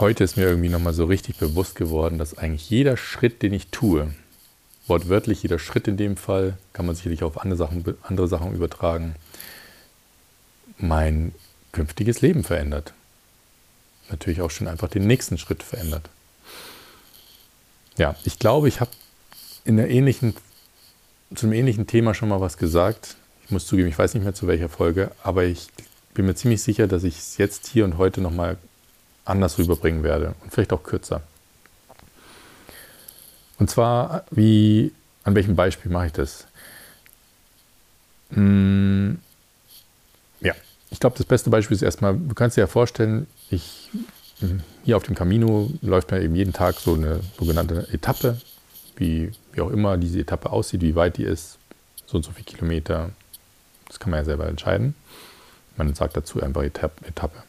heute ist mir irgendwie nochmal so richtig bewusst geworden, dass eigentlich jeder Schritt, den ich tue, wortwörtlich jeder Schritt in dem Fall, kann man sicherlich auf andere Sachen, andere Sachen übertragen, mein künftiges Leben verändert. Natürlich auch schon einfach den nächsten Schritt verändert. Ja, ich glaube, ich habe in der ähnlichen, zu ähnlichen Thema schon mal was gesagt. Ich muss zugeben, ich weiß nicht mehr zu welcher Folge, aber ich bin mir ziemlich sicher, dass ich es jetzt hier und heute nochmal anders rüberbringen werde und vielleicht auch kürzer. Und zwar, wie, an welchem Beispiel mache ich das? Hm, ja, ich glaube, das beste Beispiel ist erstmal, du kannst dir ja vorstellen, ich, hier auf dem Camino läuft man eben jeden Tag so eine sogenannte Etappe, wie, wie auch immer diese Etappe aussieht, wie weit die ist, so und so viele Kilometer. Das kann man ja selber entscheiden. Man sagt dazu einfach Etappe.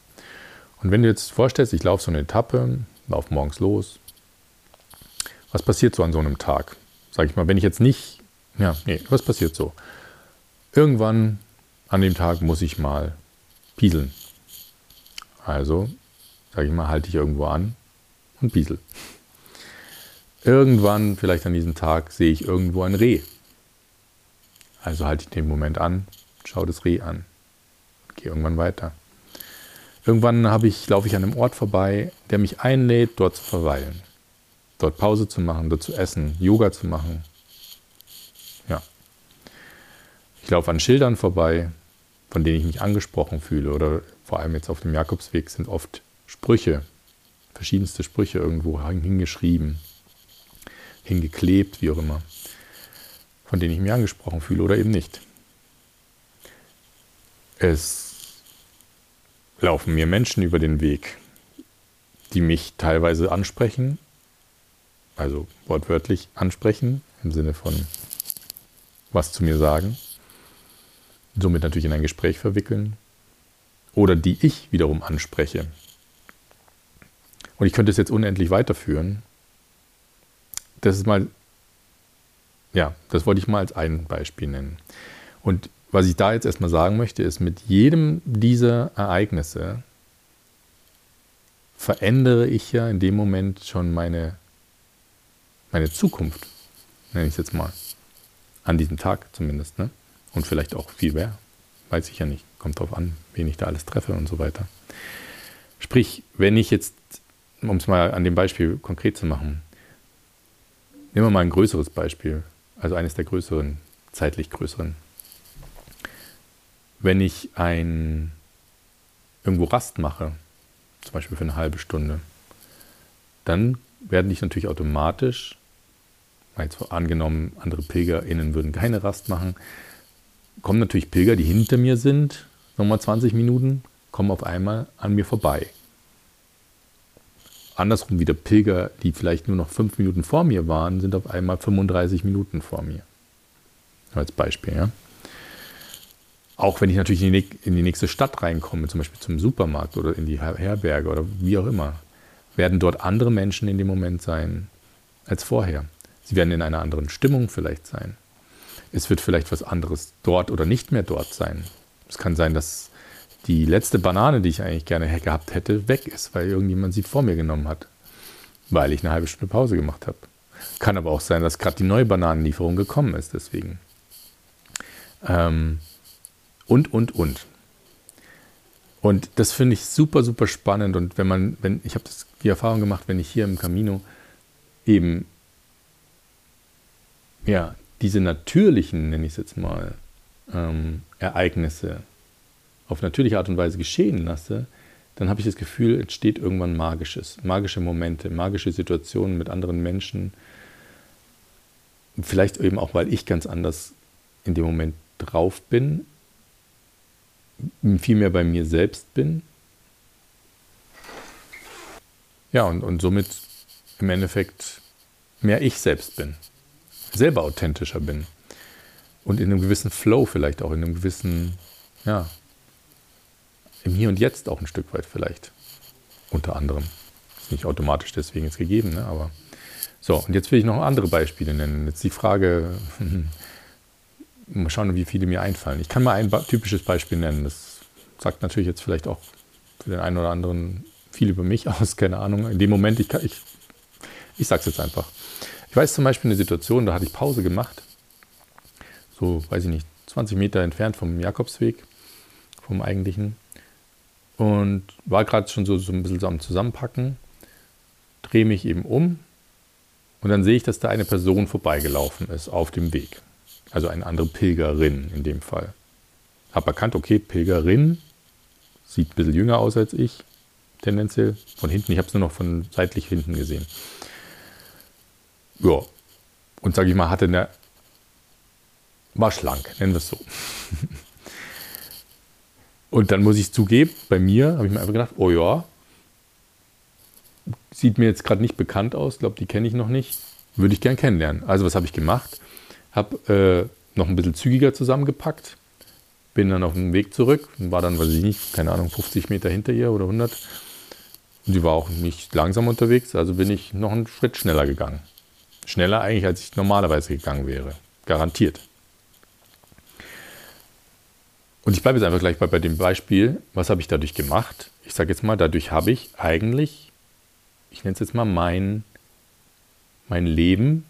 Und wenn du jetzt vorstellst, ich laufe so eine Etappe, laufe morgens los, was passiert so an so einem Tag? Sag ich mal, wenn ich jetzt nicht, ja, nee, was passiert so? Irgendwann an dem Tag muss ich mal pieseln. Also, sage ich mal, halte ich irgendwo an und piesel. Irgendwann, vielleicht an diesem Tag, sehe ich irgendwo ein Reh. Also halte ich den Moment an, schaue das Reh an, gehe irgendwann weiter. Irgendwann ich, laufe ich an einem Ort vorbei, der mich einlädt, dort zu verweilen. Dort Pause zu machen, dort zu essen, Yoga zu machen. Ja. Ich laufe an Schildern vorbei, von denen ich mich angesprochen fühle. Oder vor allem jetzt auf dem Jakobsweg sind oft Sprüche, verschiedenste Sprüche irgendwo hingeschrieben, hingeklebt, wie auch immer, von denen ich mich angesprochen fühle oder eben nicht. Es laufen mir Menschen über den Weg, die mich teilweise ansprechen, also wortwörtlich ansprechen, im Sinne von was zu mir sagen, somit natürlich in ein Gespräch verwickeln, oder die ich wiederum anspreche. Und ich könnte es jetzt unendlich weiterführen. Das ist mal, ja, das wollte ich mal als ein Beispiel nennen. Und was ich da jetzt erstmal sagen möchte, ist, mit jedem dieser Ereignisse verändere ich ja in dem Moment schon meine, meine Zukunft, nenne ich es jetzt mal. An diesem Tag zumindest. Ne? Und vielleicht auch viel mehr. Weiß ich ja nicht. Kommt drauf an, wen ich da alles treffe und so weiter. Sprich, wenn ich jetzt, um es mal an dem Beispiel konkret zu machen, nehmen wir mal ein größeres Beispiel, also eines der größeren, zeitlich größeren wenn ich ein irgendwo Rast mache, zum Beispiel für eine halbe Stunde, dann werden ich natürlich automatisch, jetzt angenommen, andere PilgerInnen würden keine Rast machen, kommen natürlich Pilger, die hinter mir sind, nochmal 20 Minuten, kommen auf einmal an mir vorbei. Andersrum wieder Pilger, die vielleicht nur noch 5 Minuten vor mir waren, sind auf einmal 35 Minuten vor mir. Als Beispiel, ja. Auch wenn ich natürlich in die, nächste Stadt reinkomme, zum Beispiel zum Supermarkt oder in die Herberge oder wie auch immer, werden dort andere Menschen in dem Moment sein als vorher. Sie werden in einer anderen Stimmung vielleicht sein. Es wird vielleicht was anderes dort oder nicht mehr dort sein. Es kann sein, dass die letzte Banane, die ich eigentlich gerne gehabt hätte, weg ist, weil irgendjemand sie vor mir genommen hat, weil ich eine halbe Stunde Pause gemacht habe. Kann aber auch sein, dass gerade die neue Bananenlieferung gekommen ist, deswegen. Ähm, und, und, und. Und das finde ich super, super spannend. Und wenn man, wenn, ich habe die Erfahrung gemacht, wenn ich hier im Camino eben, ja, diese natürlichen, nenne ich es jetzt mal, ähm, Ereignisse auf natürliche Art und Weise geschehen lasse, dann habe ich das Gefühl, entsteht irgendwann Magisches, magische Momente, magische Situationen mit anderen Menschen. Vielleicht eben auch, weil ich ganz anders in dem Moment drauf bin, viel mehr bei mir selbst bin. Ja, und, und somit im Endeffekt mehr ich selbst bin, selber authentischer bin und in einem gewissen Flow vielleicht auch, in einem gewissen, ja, im Hier und Jetzt auch ein Stück weit vielleicht, unter anderem. Ist nicht automatisch deswegen jetzt gegeben, ne? aber so, und jetzt will ich noch andere Beispiele nennen. Jetzt die Frage, Mal schauen, wie viele mir einfallen. Ich kann mal ein typisches Beispiel nennen. Das sagt natürlich jetzt vielleicht auch für den einen oder anderen viel über mich aus, keine Ahnung. In dem Moment, ich, ich, ich sag's jetzt einfach. Ich weiß zum Beispiel eine Situation, da hatte ich Pause gemacht, so, weiß ich nicht, 20 Meter entfernt vom Jakobsweg, vom eigentlichen. Und war gerade schon so, so ein bisschen so am Zusammenpacken, drehe mich eben um und dann sehe ich, dass da eine Person vorbeigelaufen ist auf dem Weg. Also eine andere Pilgerin in dem Fall. Habe erkannt, okay, Pilgerin, sieht ein bisschen jünger aus als ich, tendenziell. Von hinten, ich habe es nur noch von seitlich hinten gesehen. Ja, und sage ich mal, hatte eine, war schlank, nennen wir es so. und dann muss ich zugeben, bei mir habe ich mir einfach gedacht, oh ja, sieht mir jetzt gerade nicht bekannt aus, glaube, die kenne ich noch nicht, würde ich gern kennenlernen. Also was habe ich gemacht? Habe äh, noch ein bisschen zügiger zusammengepackt, bin dann auf dem Weg zurück, war dann, weiß ich nicht, keine Ahnung, 50 Meter hinter ihr oder 100. Und die war auch nicht langsam unterwegs, also bin ich noch einen Schritt schneller gegangen. Schneller eigentlich, als ich normalerweise gegangen wäre. Garantiert. Und ich bleibe jetzt einfach gleich bei, bei dem Beispiel, was habe ich dadurch gemacht? Ich sage jetzt mal, dadurch habe ich eigentlich, ich nenne es jetzt mal mein, mein Leben,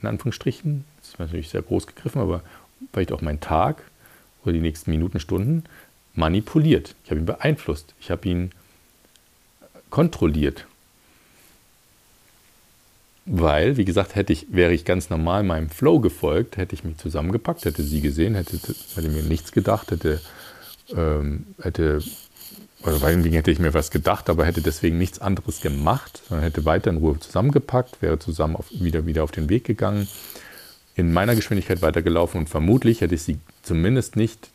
in Anführungsstrichen, das ist natürlich sehr groß gegriffen, aber vielleicht auch mein Tag oder die nächsten Minuten, Stunden manipuliert. Ich habe ihn beeinflusst. Ich habe ihn kontrolliert. Weil, wie gesagt, hätte ich, wäre ich ganz normal meinem Flow gefolgt, hätte ich mich zusammengepackt, hätte sie gesehen, hätte, hätte mir nichts gedacht, hätte, ähm, hätte, oder irgendwie hätte ich mir was gedacht, aber hätte deswegen nichts anderes gemacht, sondern hätte weiter in Ruhe zusammengepackt, wäre zusammen auf, wieder, wieder auf den Weg gegangen, in meiner Geschwindigkeit weitergelaufen und vermutlich hätte ich sie zumindest nicht,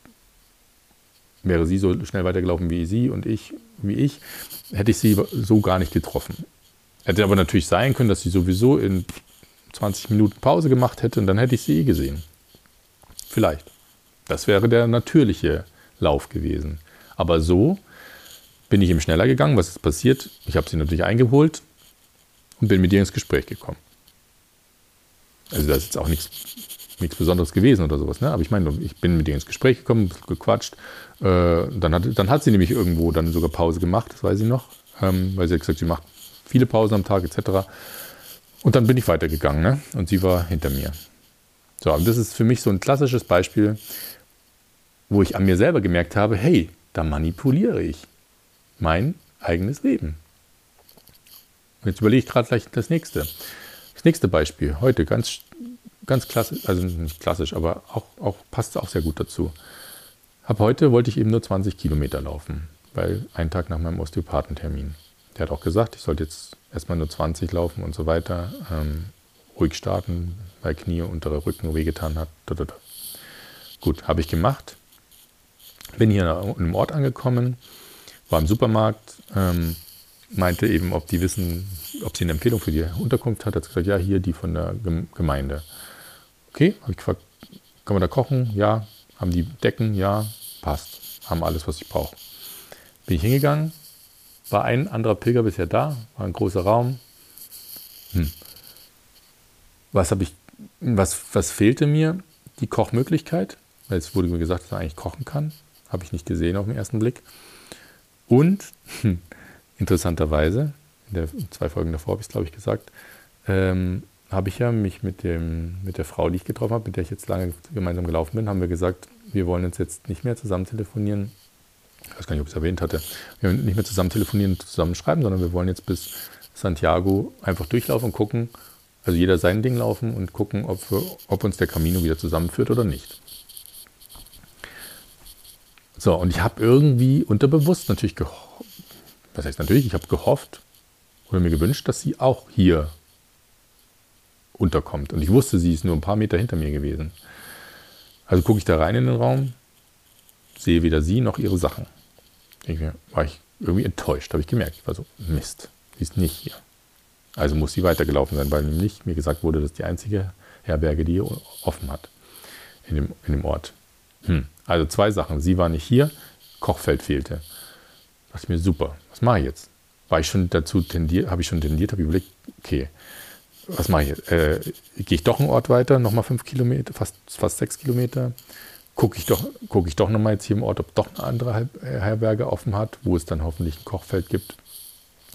wäre sie so schnell weitergelaufen wie sie und ich, wie ich, hätte ich sie so gar nicht getroffen. Hätte aber natürlich sein können, dass sie sowieso in 20 Minuten Pause gemacht hätte und dann hätte ich sie eh gesehen. Vielleicht. Das wäre der natürliche Lauf gewesen. Aber so bin ich eben schneller gegangen. Was ist passiert? Ich habe sie natürlich eingeholt und bin mit ihr ins Gespräch gekommen. Also das ist jetzt auch nichts, nichts Besonderes gewesen oder sowas. Ne? Aber ich meine, ich bin mit ihr ins Gespräch gekommen, gequatscht. Äh, dann, hat, dann hat sie nämlich irgendwo dann sogar Pause gemacht, das weiß ich noch. Ähm, weil sie hat gesagt, sie macht viele Pausen am Tag etc. Und dann bin ich weitergegangen ne? und sie war hinter mir. So, und das ist für mich so ein klassisches Beispiel, wo ich an mir selber gemerkt habe, hey, da manipuliere ich mein eigenes Leben. Und jetzt überlege ich gerade gleich das nächste. Das nächste Beispiel, heute ganz, ganz klassisch, also nicht klassisch, aber auch, auch passt auch sehr gut dazu. Ab heute wollte ich eben nur 20 Kilometer laufen, weil einen Tag nach meinem Osteopathentermin. Der hat auch gesagt, ich sollte jetzt erstmal nur 20 laufen und so weiter. Ähm, ruhig starten, weil Knie, untere Rücken wehgetan hat. Gut, habe ich gemacht. Bin hier in einem Ort angekommen, war im Supermarkt, ähm, meinte eben, ob die wissen, ob sie eine Empfehlung für die Unterkunft hat. Hat gesagt, ja, hier die von der Gemeinde. Okay, habe ich gefragt, kann man da kochen? Ja. Haben die Decken? Ja. Passt. Haben alles, was ich brauche. Bin ich hingegangen, war ein anderer Pilger bisher da, war ein großer Raum. Hm. Was habe ich, was, was fehlte mir? Die Kochmöglichkeit, weil es wurde mir gesagt, dass man eigentlich kochen kann. Habe ich nicht gesehen auf den ersten Blick. Und hm, interessanterweise, in der zwei Folgen davor habe ich es, glaube ich, gesagt, ähm, habe ich ja mich mit, dem, mit der Frau, die ich getroffen habe, mit der ich jetzt lange gemeinsam gelaufen bin, haben wir gesagt, wir wollen uns jetzt nicht mehr zusammen telefonieren, ich weiß gar nicht, ob ich es erwähnt hatte, wir wollen nicht mehr zusammen telefonieren und zusammen schreiben, sondern wir wollen jetzt bis Santiago einfach durchlaufen und gucken, also jeder sein Ding laufen und gucken, ob, wir, ob uns der Camino wieder zusammenführt oder nicht. So, und ich habe irgendwie unterbewusst natürlich was heißt natürlich, ich habe gehofft oder mir gewünscht, dass sie auch hier unterkommt. Und ich wusste, sie ist nur ein paar Meter hinter mir gewesen. Also gucke ich da rein in den Raum, sehe weder sie noch ihre Sachen. Ich war ich irgendwie enttäuscht, habe ich gemerkt. Ich war so, Mist, sie ist nicht hier. Also muss sie weitergelaufen sein, weil nämlich mir gesagt wurde, dass die einzige Herberge, die hier offen hat in dem, in dem Ort. Hm. Also zwei Sachen. Sie war nicht hier, Kochfeld fehlte. Da dachte ich mir, super, was mache ich jetzt? War ich schon dazu tendiert, habe ich schon tendiert, habe ich überlegt, okay, was mache ich jetzt? Äh, Gehe ich doch einen Ort weiter, nochmal fünf Kilometer, fast, fast sechs Kilometer? gucke ich doch, guck ich doch nochmal jetzt hier im Ort, ob doch eine andere Herberge offen hat, wo es dann hoffentlich ein Kochfeld gibt.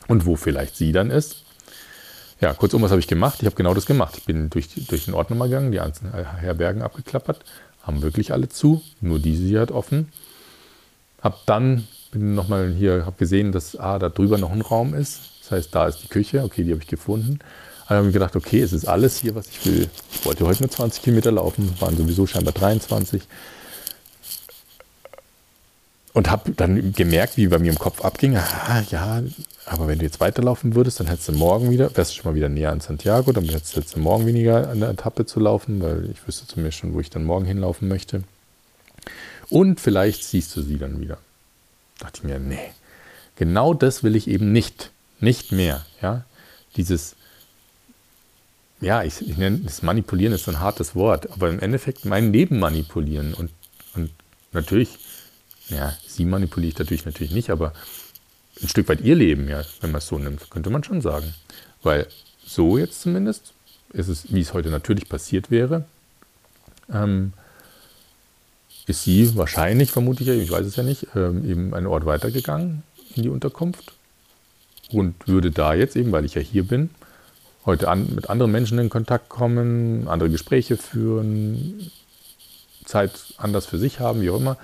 Und wo vielleicht sie dann ist. Ja, kurzum, was habe ich gemacht? Ich habe genau das gemacht. Ich bin durch, durch den Ort nochmal gegangen, die einzelnen Herbergen abgeklappert, haben wirklich alle zu, nur diese hier hat offen. Hab dann, bin nochmal hier, habe gesehen, dass ah, da drüber noch ein Raum ist. Das heißt, da ist die Küche, okay, die habe ich gefunden. Dann habe ich gedacht, okay, es ist alles hier, was ich will. Ich wollte heute nur 20 Kilometer laufen, waren sowieso scheinbar 23. Und habe dann gemerkt, wie bei mir im Kopf abging, ah, ja, aber wenn du jetzt weiterlaufen würdest, dann hättest du morgen wieder, wärst du schon mal wieder näher an Santiago, dann hättest du morgen weniger an der Etappe zu laufen, weil ich wüsste zumindest schon, wo ich dann morgen hinlaufen möchte. Und vielleicht siehst du sie dann wieder. Da dachte ich mir, nee, genau das will ich eben nicht. Nicht mehr. Ja? Dieses, ja, ich, ich nenne das Manipulieren ist so ein hartes Wort, aber im Endeffekt mein Leben manipulieren. Und, und natürlich, ja, sie manipuliere ich natürlich natürlich nicht, aber ein Stück weit ihr Leben, ja, wenn man es so nimmt, könnte man schon sagen. Weil so jetzt zumindest ist es, wie es heute natürlich passiert wäre, ähm, ist sie wahrscheinlich, vermute ich, ich weiß es ja nicht, ähm, eben einen Ort weitergegangen in die Unterkunft und würde da jetzt eben, weil ich ja hier bin, heute an, mit anderen Menschen in Kontakt kommen, andere Gespräche führen, Zeit anders für sich haben, wie auch immer,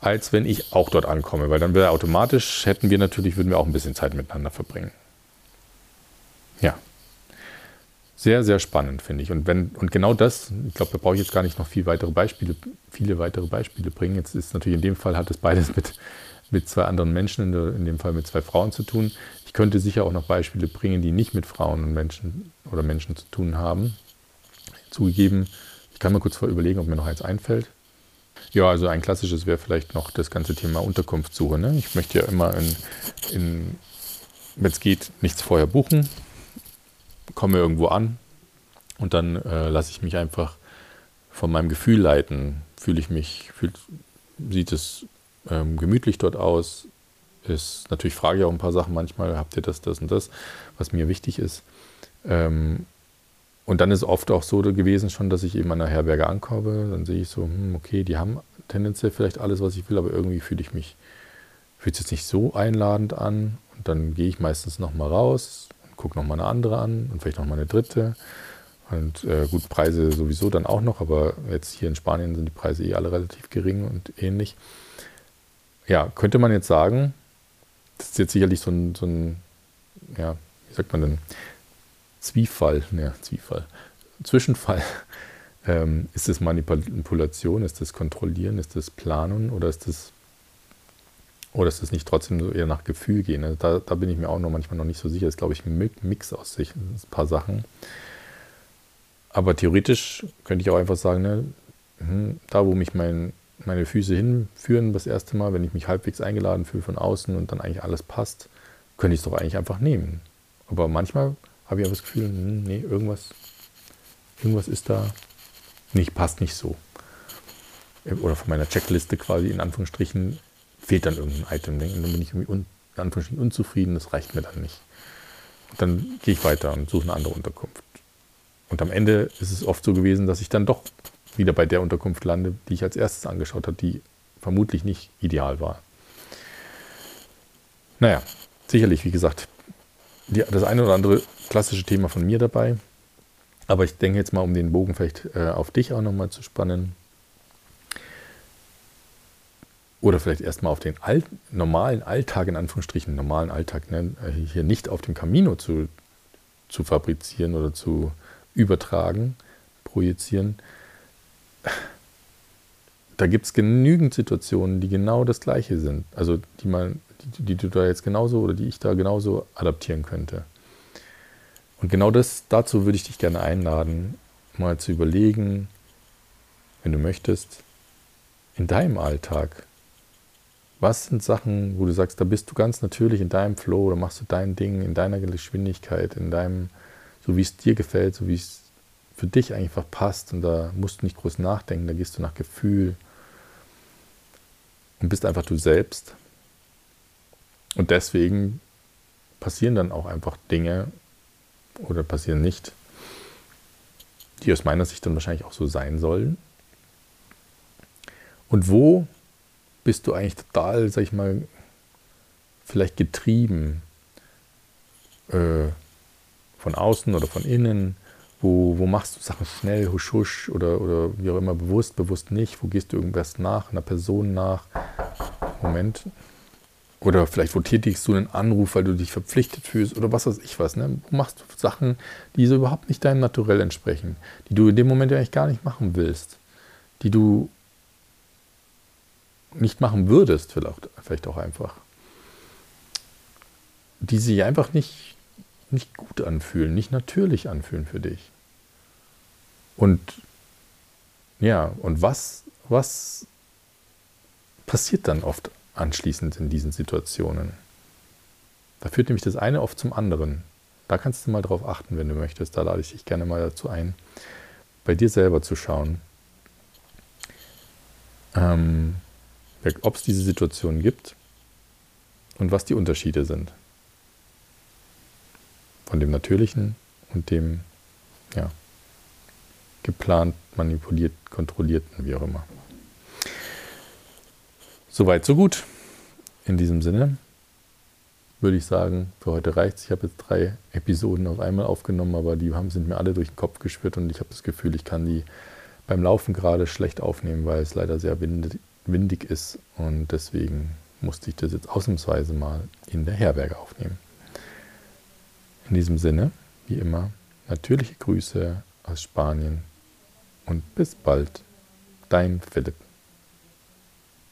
als wenn ich auch dort ankomme, weil dann wäre automatisch, hätten wir natürlich, würden wir auch ein bisschen Zeit miteinander verbringen. Ja. Sehr, sehr spannend, finde ich. Und, wenn, und genau das, ich glaube, da brauche ich jetzt gar nicht noch viel weitere Beispiele, viele weitere Beispiele bringen. Jetzt ist natürlich in dem Fall hat es beides mit, mit zwei anderen Menschen, in, der, in dem Fall mit zwei Frauen zu tun. Ich könnte sicher auch noch Beispiele bringen, die nicht mit Frauen und Menschen oder Menschen zu tun haben. Zugegeben, ich kann mal kurz überlegen, ob mir noch eins einfällt. Ja, also ein klassisches wäre vielleicht noch das ganze Thema Unterkunftssuche. Ne? Ich möchte ja immer, in, in wenn es geht, nichts vorher buchen komme irgendwo an und dann äh, lasse ich mich einfach von meinem Gefühl leiten. Fühle ich mich, fühl, sieht es ähm, gemütlich dort aus? Ist, natürlich frage ich auch ein paar Sachen manchmal, habt ihr das, das und das, was mir wichtig ist. Ähm, und dann ist oft auch so gewesen schon, dass ich eben an der Herberge ankomme, dann sehe ich so, hm, okay, die haben tendenziell vielleicht alles, was ich will, aber irgendwie fühle ich mich, fühlt es jetzt nicht so einladend an. Und dann gehe ich meistens nochmal raus, gucke nochmal eine andere an und vielleicht nochmal eine dritte. Und äh, gut, Preise sowieso dann auch noch, aber jetzt hier in Spanien sind die Preise eh alle relativ gering und ähnlich. Ja, könnte man jetzt sagen, das ist jetzt sicherlich so ein, so ein ja, wie sagt man denn, Zwiefall, ja, Zwiefall, Zwischenfall. Ähm, ist das Manipulation, ist das Kontrollieren, ist das Planen oder ist das oder ist es nicht trotzdem so eher nach Gefühl gehen? Also da, da bin ich mir auch noch manchmal noch nicht so sicher. Das ist, glaube ich, ein Mix aus sich, ein paar Sachen. Aber theoretisch könnte ich auch einfach sagen, ne, hm, da wo mich mein, meine Füße hinführen, das erste Mal, wenn ich mich halbwegs eingeladen fühle von außen und dann eigentlich alles passt, könnte ich es doch eigentlich einfach nehmen. Aber manchmal habe ich auch das Gefühl, hm, nee, irgendwas, irgendwas ist da nicht, passt nicht so. Oder von meiner Checkliste quasi in Anführungsstrichen fehlt dann irgendein Item. Und dann bin ich irgendwie un, unzufrieden, das reicht mir dann nicht. Und dann gehe ich weiter und suche eine andere Unterkunft. Und am Ende ist es oft so gewesen, dass ich dann doch wieder bei der Unterkunft lande, die ich als erstes angeschaut habe, die vermutlich nicht ideal war. Naja, sicherlich, wie gesagt, die, das eine oder andere klassische Thema von mir dabei. Aber ich denke jetzt mal, um den Bogen vielleicht äh, auf dich auch nochmal zu spannen. Oder vielleicht erstmal auf den All normalen Alltag, in Anführungsstrichen, normalen Alltag, ne, hier nicht auf dem Camino zu, zu fabrizieren oder zu übertragen, projizieren. Da gibt es genügend Situationen, die genau das Gleiche sind. Also die, man, die, die du da jetzt genauso oder die ich da genauso adaptieren könnte. Und genau das, dazu würde ich dich gerne einladen, mal zu überlegen, wenn du möchtest, in deinem Alltag, was sind Sachen, wo du sagst, da bist du ganz natürlich in deinem Flow, da machst du dein Ding in deiner Geschwindigkeit, in deinem, so wie es dir gefällt, so wie es für dich einfach passt und da musst du nicht groß nachdenken, da gehst du nach Gefühl und bist einfach du selbst. Und deswegen passieren dann auch einfach Dinge oder passieren nicht, die aus meiner Sicht dann wahrscheinlich auch so sein sollen. Und wo bist du eigentlich total, sag ich mal, vielleicht getrieben äh, von außen oder von innen? Wo, wo machst du Sachen schnell, husch, husch oder, oder wie auch immer, bewusst, bewusst nicht? Wo gehst du irgendwas nach, einer Person nach? Moment. Oder vielleicht, wo tätigst du einen Anruf, weil du dich verpflichtet fühlst oder was weiß ich was. Ne? Wo machst du Sachen, die so überhaupt nicht deinem Naturell entsprechen, die du in dem Moment eigentlich gar nicht machen willst, die du nicht machen würdest, vielleicht, vielleicht auch einfach. Die sich einfach nicht, nicht gut anfühlen, nicht natürlich anfühlen für dich. Und ja, und was, was passiert dann oft anschließend in diesen Situationen? Da führt nämlich das eine oft zum anderen. Da kannst du mal drauf achten, wenn du möchtest. Da lade ich dich gerne mal dazu ein, bei dir selber zu schauen, ähm, ob es diese Situationen gibt und was die Unterschiede sind. Von dem Natürlichen und dem ja, geplant, manipuliert, kontrollierten, wie auch immer. Soweit, so gut. In diesem Sinne würde ich sagen, für heute reicht es. Ich habe jetzt drei Episoden auf einmal aufgenommen, aber die haben, sind mir alle durch den Kopf geschwirrt und ich habe das Gefühl, ich kann die beim Laufen gerade schlecht aufnehmen, weil es leider sehr windig, windig ist und deswegen musste ich das jetzt ausnahmsweise mal in der Herberge aufnehmen. In diesem Sinne, wie immer, natürliche Grüße aus Spanien und bis bald, dein Philipp.